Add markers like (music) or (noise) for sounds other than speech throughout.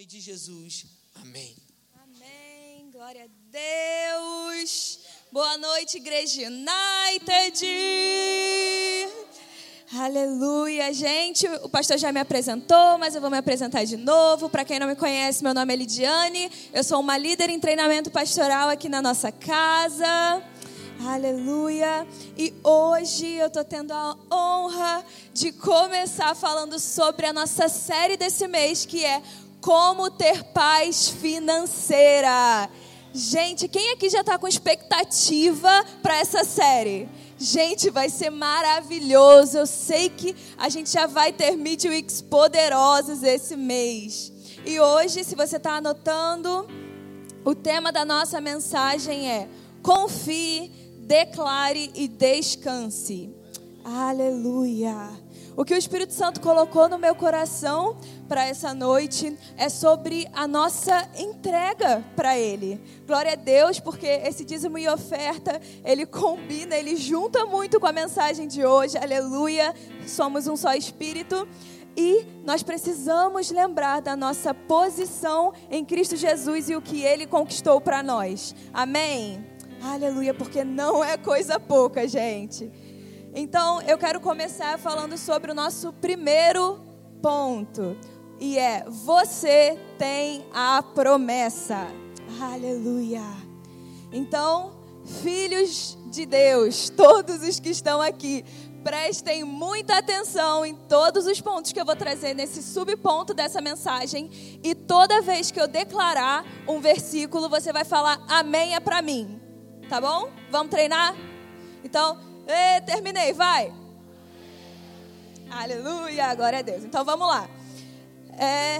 nome de Jesus. Amém. Amém. Glória a Deus. Boa noite, Igreja United. Aleluia, gente. O pastor já me apresentou, mas eu vou me apresentar de novo. Para quem não me conhece, meu nome é Lidiane. Eu sou uma líder em treinamento pastoral aqui na nossa casa. Aleluia. E hoje eu estou tendo a honra de começar falando sobre a nossa série desse mês, que é Como Ter Paz Financeira. Gente, quem aqui já está com expectativa para essa série? Gente, vai ser maravilhoso. Eu sei que a gente já vai ter Midweeks poderosos esse mês. E hoje, se você está anotando, o tema da nossa mensagem é Confie declare e descanse. Aleluia. O que o Espírito Santo colocou no meu coração para essa noite é sobre a nossa entrega para Ele. Glória a Deus, porque esse dízimo e oferta, ele combina, ele junta muito com a mensagem de hoje. Aleluia. Somos um só Espírito. E nós precisamos lembrar da nossa posição em Cristo Jesus e o que Ele conquistou para nós. Amém? Aleluia, porque não é coisa pouca, gente. Então, eu quero começar falando sobre o nosso primeiro ponto. E é: você tem a promessa. Aleluia. Então, filhos de Deus, todos os que estão aqui, prestem muita atenção em todos os pontos que eu vou trazer nesse subponto dessa mensagem. E toda vez que eu declarar um versículo, você vai falar amém é para mim. Tá bom? Vamos treinar? Então, ê, terminei, vai. Aleluia, glória a Deus. Então vamos lá. É,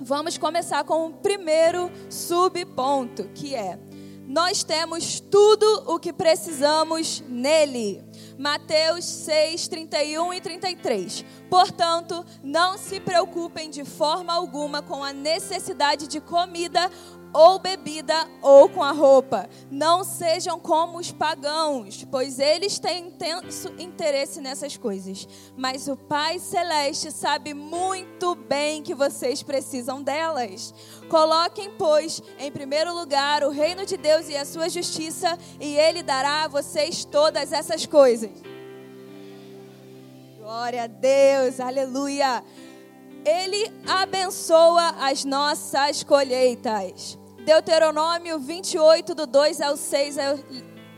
vamos começar com o primeiro subponto, que é: nós temos tudo o que precisamos nele. Mateus 6, 31 e 33. Portanto, não se preocupem de forma alguma com a necessidade de comida ou bebida ou com a roupa. Não sejam como os pagãos, pois eles têm intenso interesse nessas coisas. Mas o Pai Celeste sabe muito bem que vocês precisam delas. Coloquem, pois, em primeiro lugar o reino de Deus e a sua justiça, e Ele dará a vocês todas essas coisas. Glória a Deus, aleluia. Ele abençoa as nossas colheitas. Deuteronômio 28, do 2 ao 6,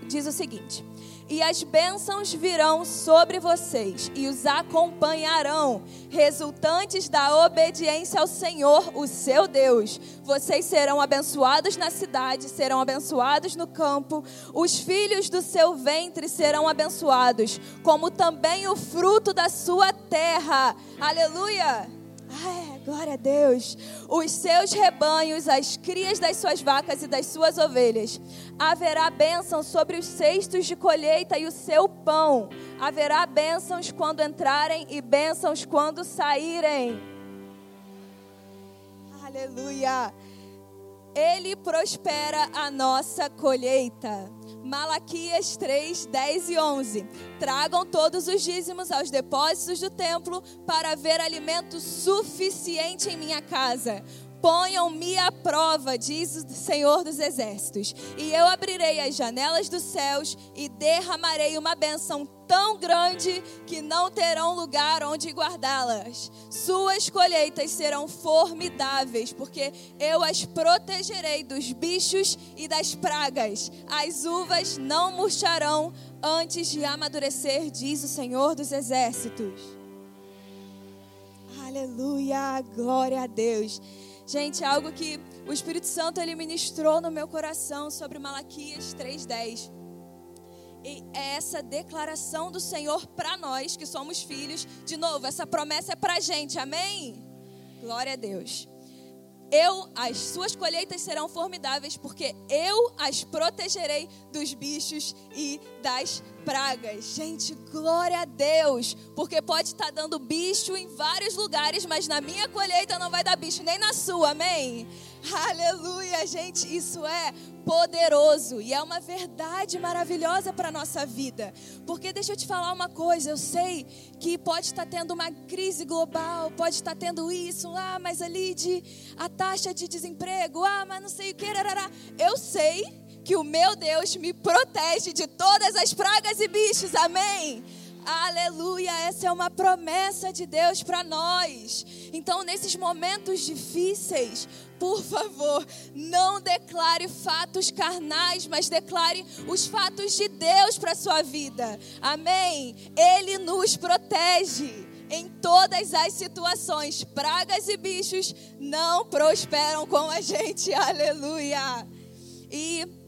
diz o seguinte: E as bênçãos virão sobre vocês e os acompanharão, resultantes da obediência ao Senhor, o seu Deus. Vocês serão abençoados na cidade, serão abençoados no campo, os filhos do seu ventre serão abençoados, como também o fruto da sua terra. Aleluia! Ah, glória a Deus. Os seus rebanhos, as crias das suas vacas e das suas ovelhas. Haverá bênção sobre os cestos de colheita e o seu pão. Haverá bênçãos quando entrarem e bênçãos quando saírem. Aleluia. Ele prospera a nossa colheita. Malaquias 3, 10 e 11. Tragam todos os dízimos aos depósitos do templo para haver alimento suficiente em minha casa. Ponham-me à prova, diz o Senhor dos Exércitos, e eu abrirei as janelas dos céus e derramarei uma benção tão grande que não terão lugar onde guardá-las. Suas colheitas serão formidáveis, porque eu as protegerei dos bichos e das pragas. As uvas não murcharão antes de amadurecer, diz o Senhor dos Exércitos. Aleluia, glória a Deus. Gente, algo que o Espírito Santo ele ministrou no meu coração sobre Malaquias 3:10. E é essa declaração do Senhor para nós que somos filhos. De novo, essa promessa é para gente, amém? Glória a Deus. Eu, as suas colheitas serão formidáveis, porque eu as protegerei dos bichos e das pragas. Gente, glória a Deus, porque pode estar dando bicho em vários lugares, mas na minha colheita não vai dar bicho, nem na sua, amém? Aleluia, gente, isso é poderoso e é uma verdade maravilhosa para a nossa vida. Porque deixa eu te falar uma coisa, eu sei que pode estar tendo uma crise global, pode estar tendo isso, ah, mas ali de a taxa de desemprego, ah, mas não sei o que, eu sei que o meu Deus me protege de todas as pragas e bichos, amém? Aleluia, essa é uma promessa de Deus para nós. Então, nesses momentos difíceis, por favor, não declare fatos carnais, mas declare os fatos de Deus para sua vida. Amém? Ele nos protege em todas as situações. Pragas e bichos não prosperam com a gente. Aleluia. E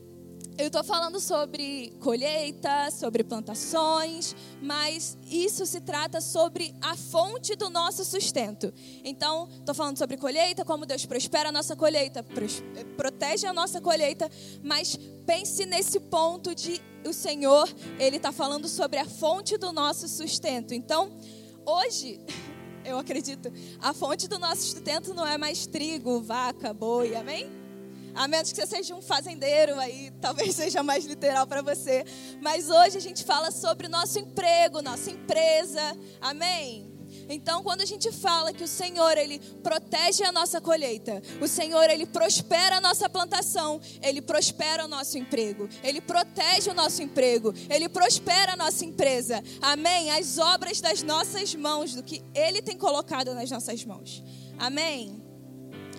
eu estou falando sobre colheita, sobre plantações, mas isso se trata sobre a fonte do nosso sustento. Então, estou falando sobre colheita, como Deus prospera a nossa colheita, protege a nossa colheita, mas pense nesse ponto de o Senhor, Ele está falando sobre a fonte do nosso sustento. Então, hoje, (laughs) eu acredito, a fonte do nosso sustento não é mais trigo, vaca, boi, amém? A menos que você seja um fazendeiro, aí (laughs) talvez seja mais literal para você. Mas hoje a gente fala sobre nosso emprego, nossa empresa. Amém? Então, quando a gente fala que o Senhor, Ele protege a nossa colheita, o Senhor, Ele prospera a nossa plantação, Ele prospera o nosso emprego, Ele protege o nosso emprego, Ele prospera a nossa empresa. Amém? As obras das nossas mãos, do que Ele tem colocado nas nossas mãos. Amém?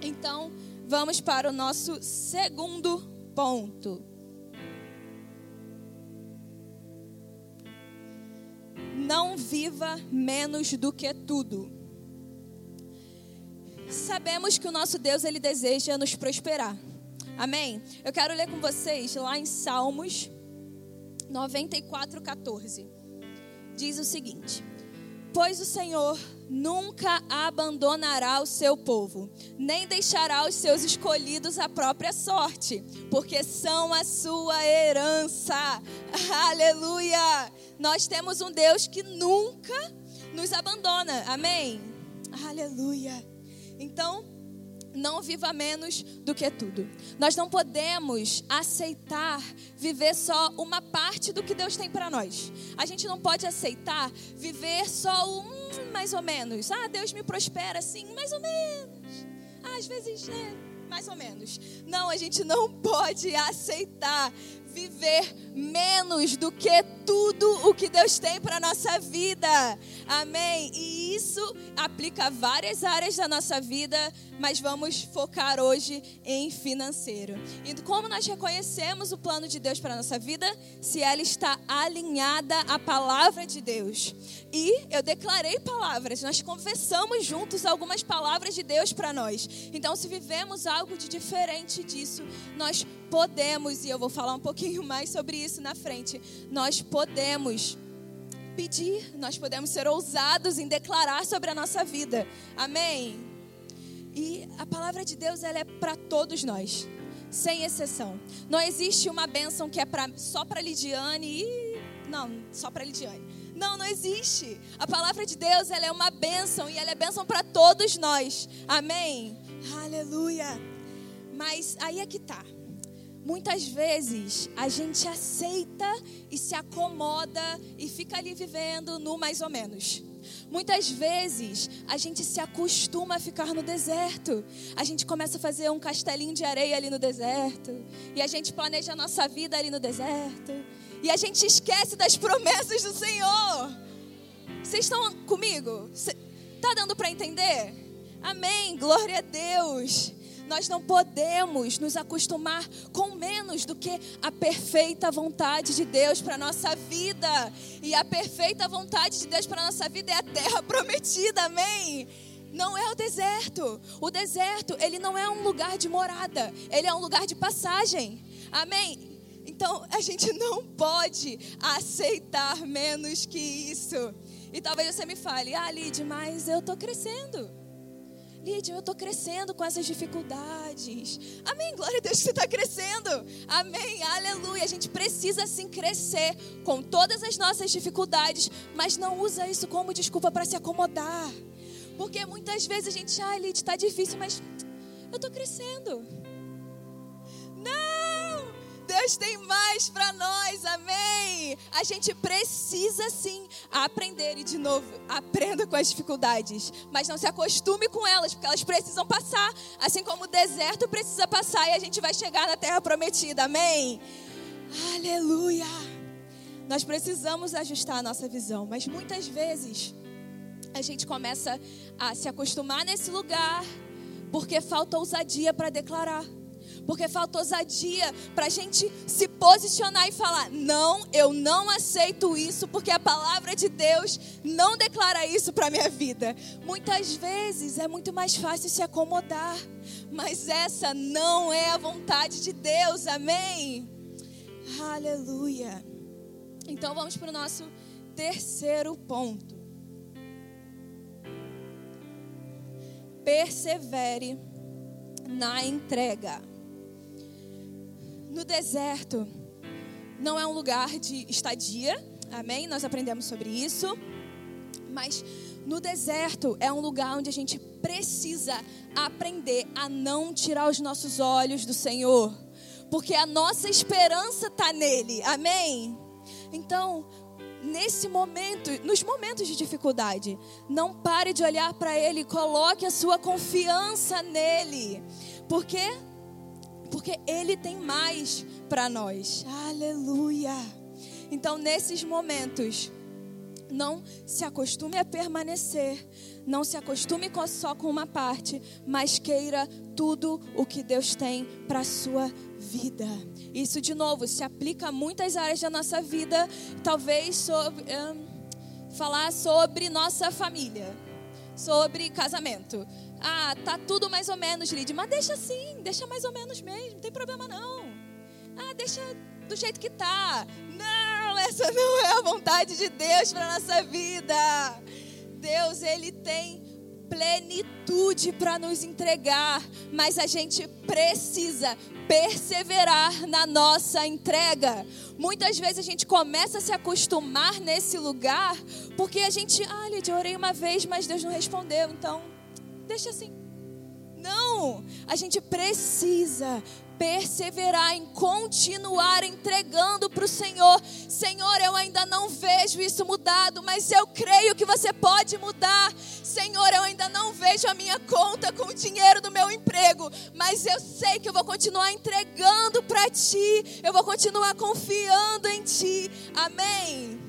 Então, vamos para o nosso segundo ponto. Não viva menos do que tudo. Sabemos que o nosso Deus ele deseja nos prosperar. Amém? Eu quero ler com vocês lá em Salmos 94, 14. Diz o seguinte: Pois o Senhor nunca abandonará o seu povo, nem deixará os seus escolhidos à própria sorte, porque são a sua herança. (laughs) Aleluia! Nós temos um Deus que nunca nos abandona. Amém? Aleluia! Então, não viva menos do que tudo. Nós não podemos aceitar viver só uma parte do que Deus tem para nós. A gente não pode aceitar viver só um mais ou menos. Ah, Deus me prospera assim, mais ou menos. Ah, às vezes, né? Mais ou menos. Não, a gente não pode aceitar viver menos do que tudo o que Deus tem para nossa vida. Amém. E isso aplica a várias áreas da nossa vida, mas vamos focar hoje em financeiro. E como nós reconhecemos o plano de Deus para nossa vida, se ela está alinhada à palavra de Deus. E eu declarei palavras, nós confessamos juntos algumas palavras de Deus para nós. Então, se vivemos algo de diferente disso, nós podemos, e eu vou falar um pouquinho (laughs) mais sobre isso na frente, nós podemos pedir, nós podemos ser ousados em declarar sobre a nossa vida. Amém? E a palavra de Deus ela é para todos nós, sem exceção. Não existe uma bênção que é pra, só para Lidiane e não, só para Lidiane. Não, não existe. A palavra de Deus ela é uma bênção e ela é bênção para todos nós. Amém? Aleluia. Mas aí é que tá. Muitas vezes a gente aceita e se acomoda e fica ali vivendo no mais ou menos. Muitas vezes a gente se acostuma a ficar no deserto. A gente começa a fazer um castelinho de areia ali no deserto. E a gente planeja a nossa vida ali no deserto. E a gente esquece das promessas do Senhor. Vocês estão comigo? Está dando para entender? Amém. Glória a Deus. Nós não podemos nos acostumar com menos do que a perfeita vontade de Deus para nossa vida. E a perfeita vontade de Deus para nossa vida é a terra (laughs) prometida. Amém. Não é o deserto. O deserto, ele não é um lugar de morada, ele é um lugar de passagem. Amém. Então, a gente (laughs) não pode aceitar menos que isso. E talvez você me fale, ah, Lid, mas eu estou crescendo. Lídia, eu estou crescendo com essas dificuldades. Amém. Glória a Deus que você está crescendo. Amém. Aleluia. A gente precisa sim crescer com todas as nossas dificuldades, mas não usa isso como desculpa para se acomodar. Porque muitas vezes a gente, ah, Lídia, está difícil, mas eu estou crescendo. Deus tem mais para nós, amém. A gente precisa sim aprender e de novo, aprenda com as dificuldades, mas não se acostume com elas, porque elas precisam passar, assim como o deserto precisa passar e a gente vai chegar na terra prometida, amém. Aleluia. Nós precisamos ajustar a nossa visão, mas muitas vezes a gente começa a se acostumar nesse lugar porque falta ousadia para declarar. Porque falta ousadia para a gente se posicionar e falar: não, eu não aceito isso, porque a palavra de Deus não declara isso para minha vida. Muitas vezes é muito mais fácil se acomodar, mas essa não é a vontade de Deus, amém? Aleluia. Então vamos para o nosso terceiro ponto. Persevere na entrega no deserto não é um lugar de estadia, amém? Nós aprendemos sobre isso. Mas no deserto é um lugar onde a gente precisa aprender a não tirar os nossos olhos do Senhor, porque a nossa esperança está nele, amém? Então, nesse momento, nos momentos de dificuldade, não pare de olhar para Ele, coloque a sua confiança nele, porque porque Ele tem mais para nós. Aleluia. Então, nesses momentos, não se acostume a permanecer, não se acostume só com uma parte, mas queira tudo o que Deus tem para a sua vida. Isso, de novo, se aplica a muitas áreas da nossa vida, talvez sobre, um, falar sobre nossa família, sobre casamento. Ah, tá tudo mais ou menos, Lid. Mas deixa assim, deixa mais ou menos mesmo, não tem problema não. Ah, deixa do jeito que tá. Não, essa não é a vontade de Deus para nossa vida. Deus, ele tem plenitude para nos entregar, mas a gente precisa perseverar na nossa entrega. Muitas vezes a gente começa a se acostumar nesse lugar porque a gente, ah, Lid, eu orei uma vez, mas Deus não respondeu, então deixa assim. Não, a gente precisa perseverar em continuar entregando para o Senhor. Senhor, eu ainda não vejo isso mudado, mas eu creio que você pode mudar. Senhor, eu ainda não vejo a minha conta com o dinheiro do meu emprego, mas eu sei que eu vou continuar entregando para Ti, eu vou continuar confiando em Ti. Amém.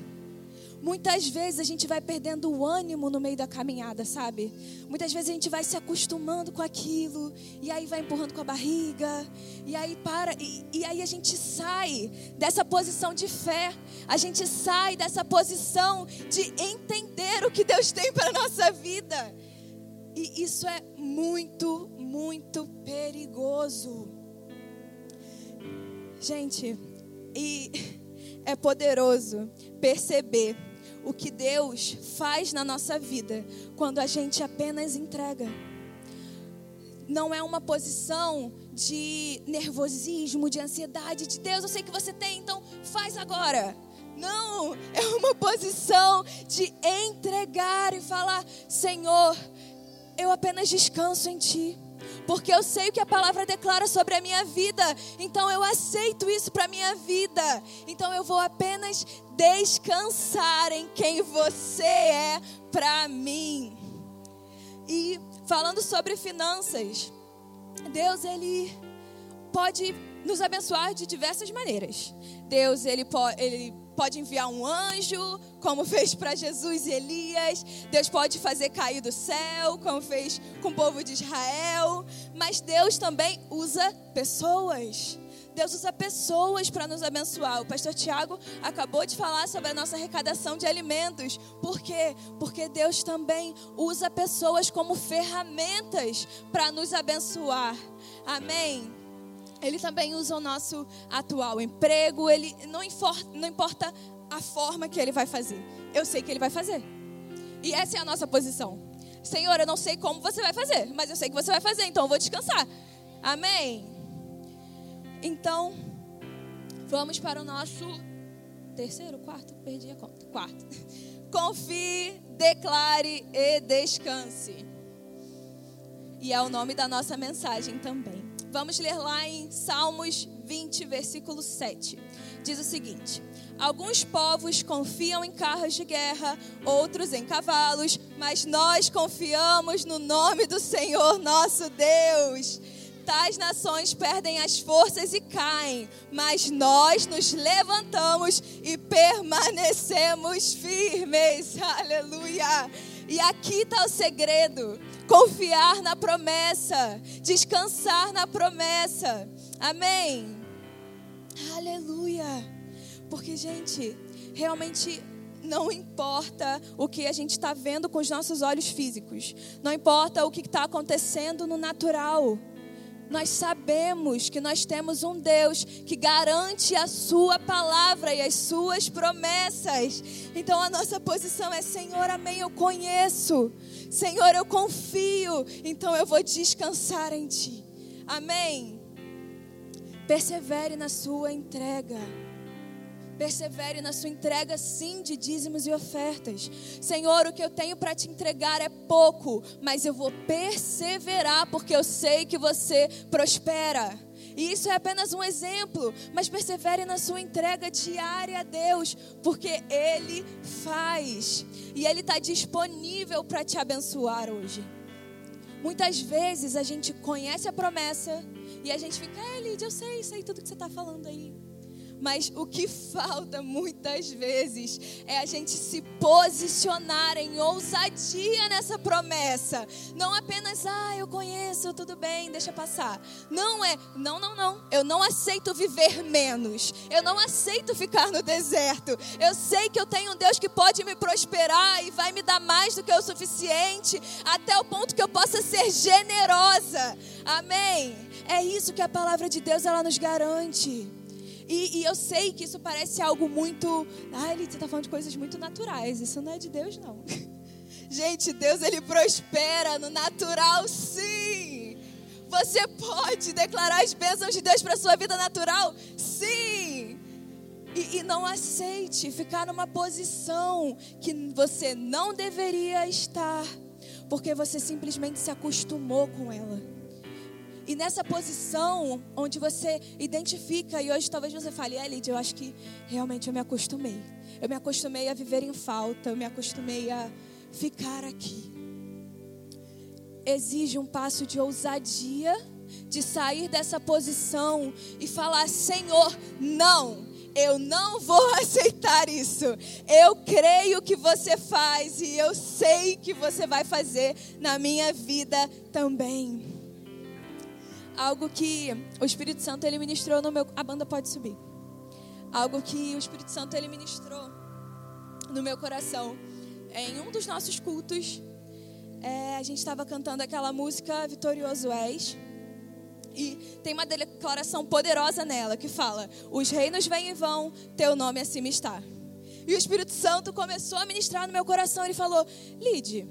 Muitas vezes a gente vai perdendo o ânimo no meio da caminhada, sabe? Muitas vezes a gente vai se acostumando com aquilo, e aí vai empurrando com a barriga, e aí para, e, e aí a gente sai dessa posição de fé, a gente sai dessa posição de entender o que Deus tem para a nossa vida. E isso é muito, muito perigoso. Gente, e (laughs) é poderoso perceber o que Deus faz na nossa vida quando a gente apenas entrega. Não é uma posição de nervosismo, de ansiedade, de Deus, eu sei que você tem, então faz agora. Não, é uma posição de entregar e falar: Senhor, eu apenas descanso em Ti porque eu sei o que a palavra declara sobre a minha vida, então eu aceito isso para a minha vida. Então eu vou apenas descansar em quem você é para mim. E falando sobre finanças, Deus ele pode nos abençoar de diversas maneiras. Deus ele pode, pode enviar um anjo, como fez para Jesus e Elias. Deus pode fazer cair do céu, como fez com o povo de Israel. Mas Deus também usa pessoas. Deus usa pessoas para nos abençoar. O pastor Tiago acabou de falar sobre a nossa arrecadação de alimentos. Por quê? Porque Deus também usa pessoas como ferramentas para nos abençoar. Amém? Ele também usa o nosso atual emprego. Ele não importa, não importa a forma que ele vai fazer. Eu sei que ele vai fazer. E essa é a nossa posição. Senhor, eu não sei como você vai fazer, mas eu sei que você vai fazer, então eu vou descansar. Amém. Então, vamos para o nosso terceiro, quarto, perdi a conta. Quarto. (laughs) Confie, declare e descanse. E é o nome da nossa mensagem também. Vamos ler lá em Salmos 20, versículo 7. Diz o seguinte: Alguns povos confiam em carros de guerra, outros em cavalos, mas nós confiamos no nome do Senhor nosso Deus. Tais nações perdem as forças e caem, mas nós nos levantamos e permanecemos firmes. Aleluia! E aqui está o segredo: confiar na promessa, descansar na promessa. Amém. Aleluia. Porque, gente, realmente não importa o que a gente está vendo com os nossos olhos físicos, não importa o que está acontecendo no natural. Nós sabemos que nós temos um Deus que garante a Sua palavra e as Suas promessas. Então a nossa posição é: Senhor, amém, eu conheço. Senhor, eu confio. Então eu vou descansar em Ti. Amém. Persevere na Sua entrega. Persevere na sua entrega, sim, de dízimos e ofertas. Senhor, o que eu tenho para te entregar é pouco, mas eu vou perseverar porque eu sei que você prospera. E isso é apenas um exemplo, mas persevere na sua entrega diária a Deus, porque Ele faz e Ele está disponível para te abençoar hoje. Muitas vezes a gente conhece a promessa e a gente fica, é, Lídia, eu sei, sei tudo que você está falando aí. Mas o que falta muitas vezes é a gente se posicionar em ousadia nessa promessa. Não apenas, ah, eu conheço, tudo bem, deixa passar. Não é, não, não, não. Eu não aceito viver menos. Eu não aceito ficar no deserto. Eu sei que eu tenho um Deus que pode me prosperar e vai me dar mais do que o suficiente, até o ponto que eu possa ser generosa. Amém. É isso que a palavra de Deus ela nos garante. E, e, eu sei que isso parece algo muito. Ah, ele está falando de coisas muito naturais. Isso não é de Deus, não. (laughs) Gente, Deus ele prospera no natural, sim. Você pode declarar as bênçãos de Deus para sua vida natural? Sim. E, e não aceite ficar numa posição que você não deveria estar, porque você simplesmente se acostumou com ela. E nessa posição onde você identifica, e hoje talvez você fale, é, Lídia, eu acho que realmente eu me acostumei. Eu me acostumei a viver em falta, eu me acostumei a ficar aqui. Exige um passo de ousadia, de sair dessa posição e falar: Senhor, não, eu não vou (laughs) aceitar isso. Eu creio que você faz e eu sei que você vai fazer na minha vida também algo que o Espírito Santo ele ministrou no meu. A banda pode subir. Algo que o Espírito Santo ele ministrou no meu coração. Em um dos nossos cultos, é, a gente estava cantando aquela música Vitorioso És. E tem uma declaração poderosa nela que fala: Os reinos vêm e vão, teu nome acima está. E o Espírito Santo começou a ministrar no meu coração. Ele falou: Lide,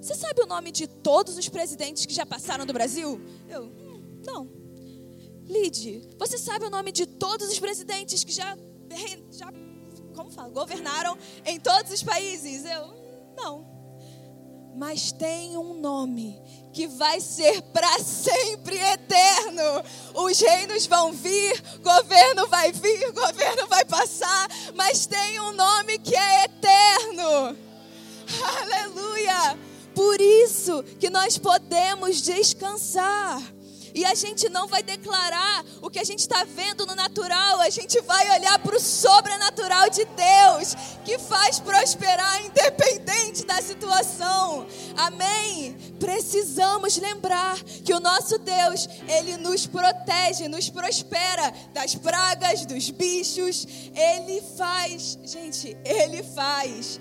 você sabe o nome de todos os presidentes que já passaram do Brasil? Eu, não. Lide, você sabe o nome de todos os presidentes que já, já como fala, governaram em todos os países? Eu, não. Mas tem um nome que vai ser para sempre eterno. Os reinos vão vir, governo vai vir, governo vai passar, mas tem um nome que é eterno. Aleluia! Por isso que nós podemos descansar. E a gente não vai declarar o que a gente está vendo no natural, a gente vai olhar para o sobrenatural de Deus, que faz prosperar independente da situação. Amém? Precisamos lembrar que o nosso Deus, Ele nos protege, nos prospera das pragas, dos bichos. Ele faz, gente, Ele faz.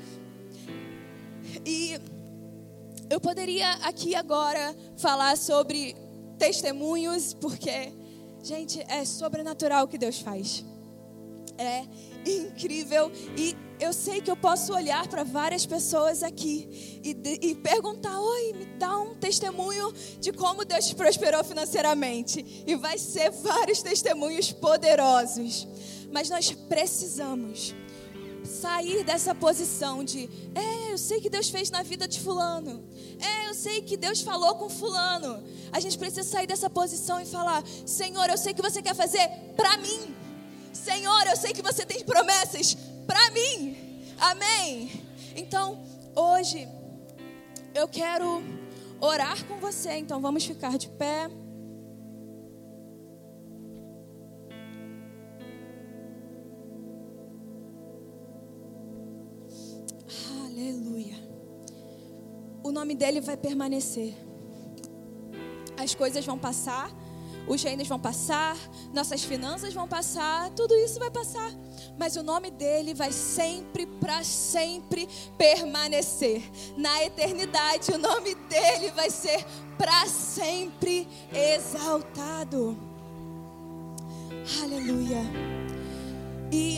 E eu poderia aqui agora falar sobre testemunhos, porque, gente, é sobrenatural o que Deus faz. É incrível e eu sei que eu posso olhar para várias pessoas aqui e, e, perguntar: Oi, me dá um testemunho de como Deus te prosperou financeiramente. E vai ser vários testemunhos poderosos. Mas nós precisamos sair dessa posição de, é, eu sei que Deus fez na vida de fulano. É, eu sei que Deus falou com fulano. A gente precisa sair dessa posição e falar: Senhor, eu sei que você quer fazer para mim. Senhor, eu sei que você tem promessas para mim. Amém. Então, hoje eu quero orar com você, então vamos ficar de pé. Nome dele vai permanecer. As coisas vão passar, os reinos vão passar, nossas finanças vão passar, tudo isso vai passar. Mas o nome dele vai sempre, para sempre permanecer. Na eternidade, o nome dele vai ser para sempre exaltado. Aleluia. E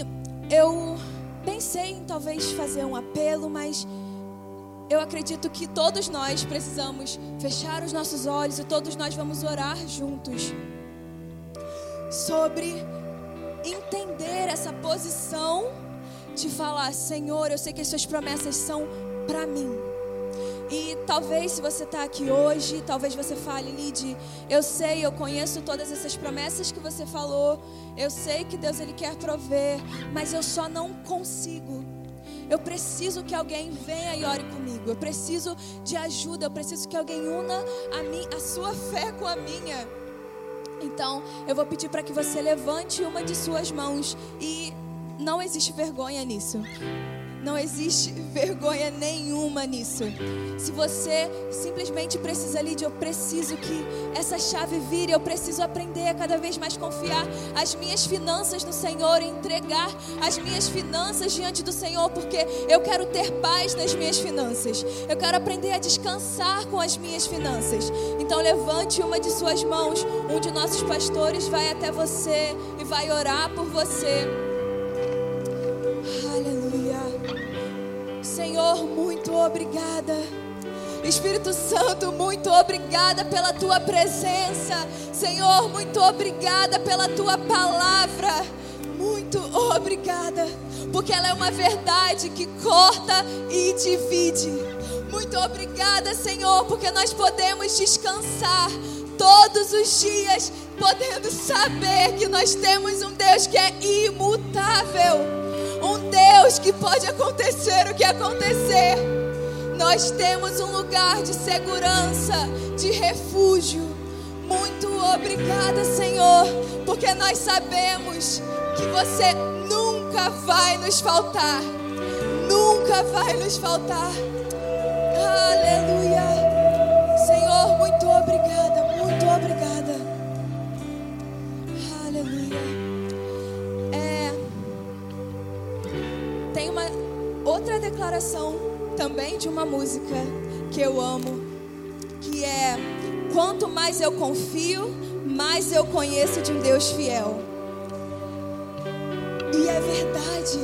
eu pensei em talvez fazer um apelo, mas eu acredito que todos nós precisamos fechar os nossos olhos e todos nós vamos orar juntos sobre entender essa posição de falar: Senhor, eu sei que as suas promessas são para mim. E talvez se você está aqui hoje, talvez você fale, Lid, eu sei, eu conheço todas essas promessas que você falou, eu sei que Deus ele quer prover, mas eu só não consigo. Eu preciso que alguém venha e ore comigo. Eu preciso de ajuda. Eu preciso que alguém una a, mim, a sua fé com a minha. Então, eu vou pedir para que você levante uma de suas mãos e não existe vergonha nisso. Não existe (laughs) vergonha nenhuma nisso. Se você simplesmente precisa de eu preciso que essa chave vire, eu preciso aprender a cada vez mais confiar as minhas finanças no Senhor, entregar as minhas finanças diante do Senhor, porque eu quero ter paz nas minhas finanças. Eu quero aprender a descansar com as minhas finanças. Então levante uma de suas mãos, um de nossos pastores vai até você e vai orar por você. Obrigada. Espírito Santo, muito obrigada pela tua presença. Senhor, muito obrigada pela tua palavra. Muito obrigada, porque ela é uma verdade que corta e divide. Muito obrigada, Senhor, porque nós podemos descansar todos os dias, podendo saber que nós temos um Deus que é imutável um Deus que pode acontecer o que acontecer. Nós temos um lugar de segurança, de refúgio. Muito obrigada, Senhor, porque nós sabemos que você nunca vai nos faltar. Nunca vai nos faltar. Aleluia. Música que eu amo, que é: Quanto mais eu confio, mais eu conheço de um Deus fiel. E é verdade.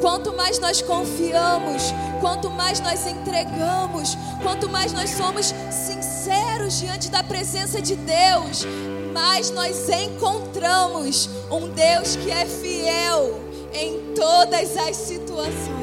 Quanto mais nós confiamos, quanto mais nós entregamos, quanto mais nós somos sinceros diante da presença de Deus, mais nós encontramos um Deus que é fiel em todas as situações.